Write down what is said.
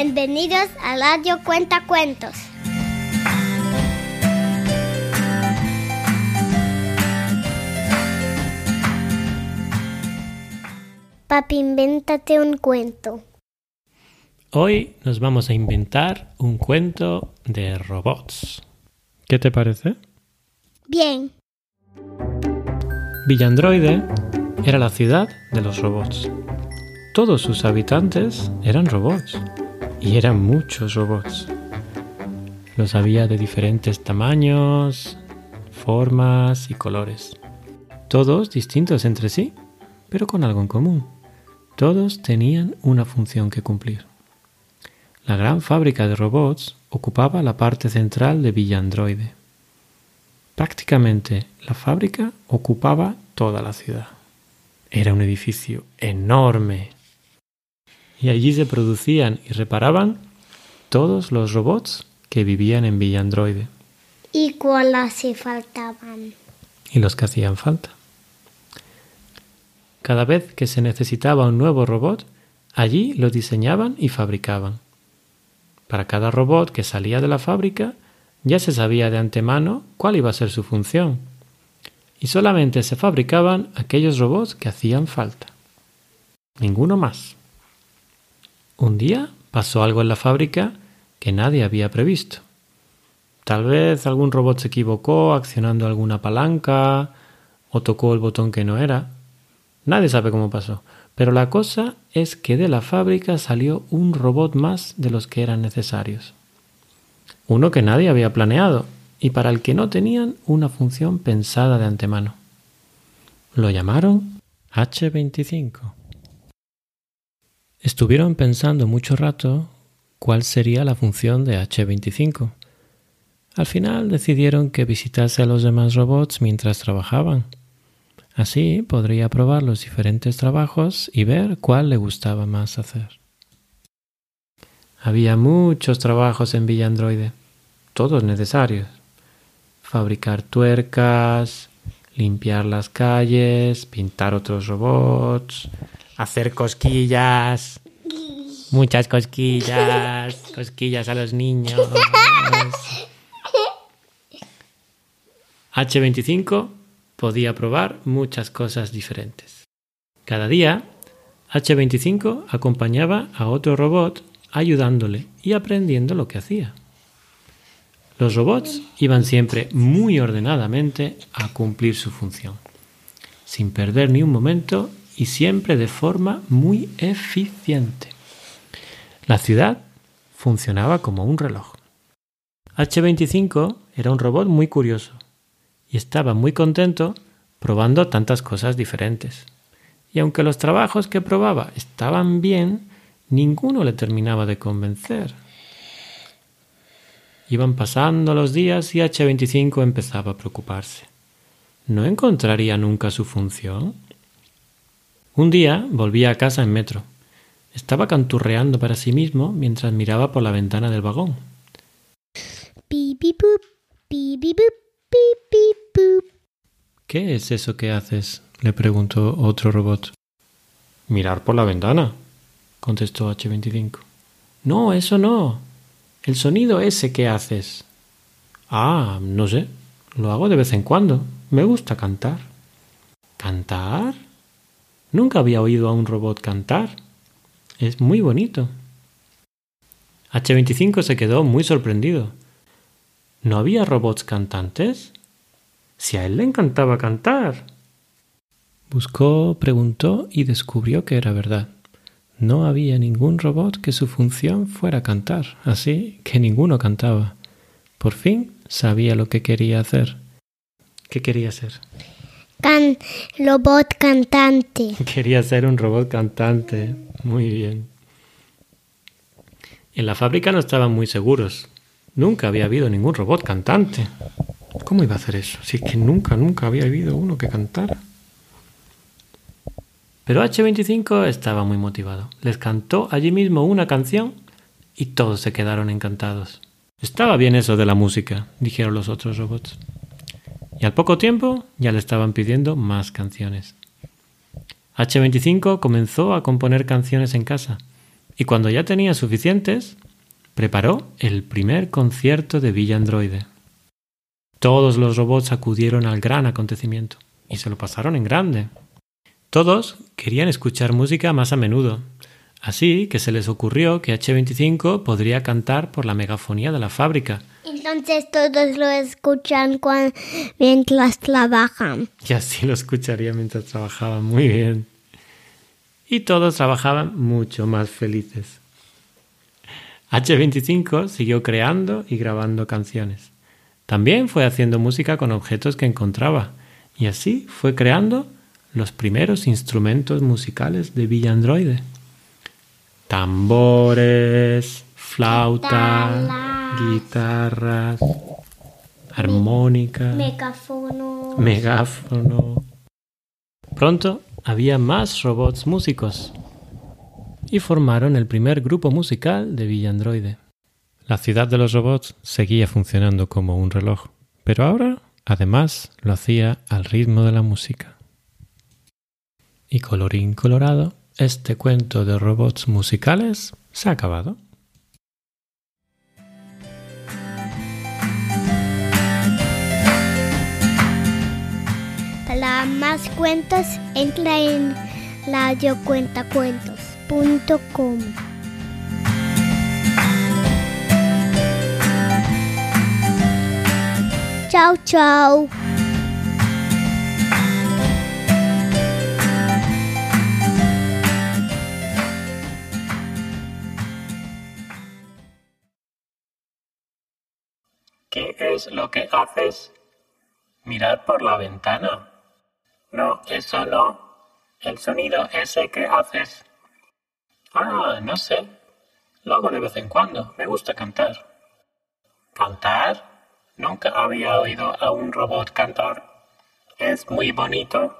Bienvenidos a Radio Cuenta Cuentos. Papi, invéntate un cuento. Hoy nos vamos a inventar un cuento de robots. ¿Qué te parece? Bien. Villandroide era la ciudad de los robots. Todos sus habitantes eran robots y eran muchos robots. Los había de diferentes tamaños, formas y colores. Todos distintos entre sí, pero con algo en común. Todos tenían una función que cumplir. La gran fábrica de robots ocupaba la parte central de Villa Androide. Prácticamente la fábrica ocupaba toda la ciudad. Era un edificio enorme. Y allí se producían y reparaban todos los robots que vivían en Villa Androide. ¿Y cuáles se faltaban? Y los que hacían falta. Cada vez que se necesitaba un nuevo robot, allí lo diseñaban y fabricaban. Para cada robot que salía de la fábrica, ya se sabía de antemano cuál iba a ser su función, y solamente se fabricaban aquellos robots que hacían falta. Ninguno más. Un día pasó algo en la fábrica que nadie había previsto. Tal vez algún robot se equivocó accionando alguna palanca o tocó el botón que no era. Nadie sabe cómo pasó, pero la cosa es que de la fábrica salió un robot más de los que eran necesarios. Uno que nadie había planeado y para el que no tenían una función pensada de antemano. Lo llamaron H25. Estuvieron pensando mucho rato cuál sería la función de H25. Al final decidieron que visitase a los demás robots mientras trabajaban. Así podría probar los diferentes trabajos y ver cuál le gustaba más hacer. Había muchos trabajos en Villa Androide, todos necesarios. Fabricar tuercas, limpiar las calles, pintar otros robots, hacer cosquillas, muchas cosquillas, cosquillas a los niños. H25 podía probar muchas cosas diferentes. Cada día, H25 acompañaba a otro robot ayudándole y aprendiendo lo que hacía. Los robots iban siempre muy ordenadamente a cumplir su función, sin perder ni un momento y siempre de forma muy eficiente. La ciudad funcionaba como un reloj. H25 era un robot muy curioso y estaba muy contento probando tantas cosas diferentes. Y aunque los trabajos que probaba estaban bien, ninguno le terminaba de convencer. Iban pasando los días y H25 empezaba a preocuparse. ¿No encontraría nunca su función? Un día volvía a casa en metro. Estaba canturreando para sí mismo mientras miraba por la ventana del vagón. ¿Qué es eso que haces? le preguntó otro robot. Mirar por la ventana, contestó H25. No, eso no. El sonido ese que haces. Ah, no sé. Lo hago de vez en cuando. Me gusta cantar. ¿Cantar? Nunca había oído a un robot cantar. Es muy bonito. H25 se quedó muy sorprendido. ¿No había robots cantantes? Si a él le encantaba cantar. Buscó, preguntó y descubrió que era verdad. No había ningún robot que su función fuera cantar, así que ninguno cantaba. Por fin sabía lo que quería hacer. ¿Qué quería ser? Robot cantante. Quería ser un robot cantante. Muy bien. En la fábrica no estaban muy seguros. Nunca había habido ningún robot cantante. ¿Cómo iba a hacer eso? Si es que nunca, nunca había habido uno que cantara. Pero H25 estaba muy motivado. Les cantó allí mismo una canción y todos se quedaron encantados. Estaba bien eso de la música, dijeron los otros robots. Y al poco tiempo ya le estaban pidiendo más canciones. H25 comenzó a componer canciones en casa y cuando ya tenía suficientes, preparó el primer concierto de Villa Androide. Todos los robots acudieron al gran acontecimiento y se lo pasaron en grande. Todos querían escuchar música más a menudo, así que se les ocurrió que H25 podría cantar por la megafonía de la fábrica. Entonces todos lo escuchan mientras trabajan. Y así lo escucharía mientras trabajaban muy bien. Y todos trabajaban mucho más felices. H25 siguió creando y grabando canciones. También fue haciendo música con objetos que encontraba y así fue creando los primeros instrumentos musicales de Villa Androide. Tambores, flauta, guitarras, armónica, megáfono. megáfono. Pronto había más robots músicos y formaron el primer grupo musical de Villa Androide. La ciudad de los robots seguía funcionando como un reloj, pero ahora, además, lo hacía al ritmo de la música. Y colorín colorado, este cuento de robots musicales se ha acabado. Más cuentos, entra en radiocuentacuentos.com. Chao, chao. ¿Qué es lo que haces? Mirar por la ventana. No, eso no. El sonido ese que haces. Ah, no sé. Lo hago de vez en cuando. Me gusta cantar. ¿Cantar? Nunca había oído a un robot cantar. Es muy bonito.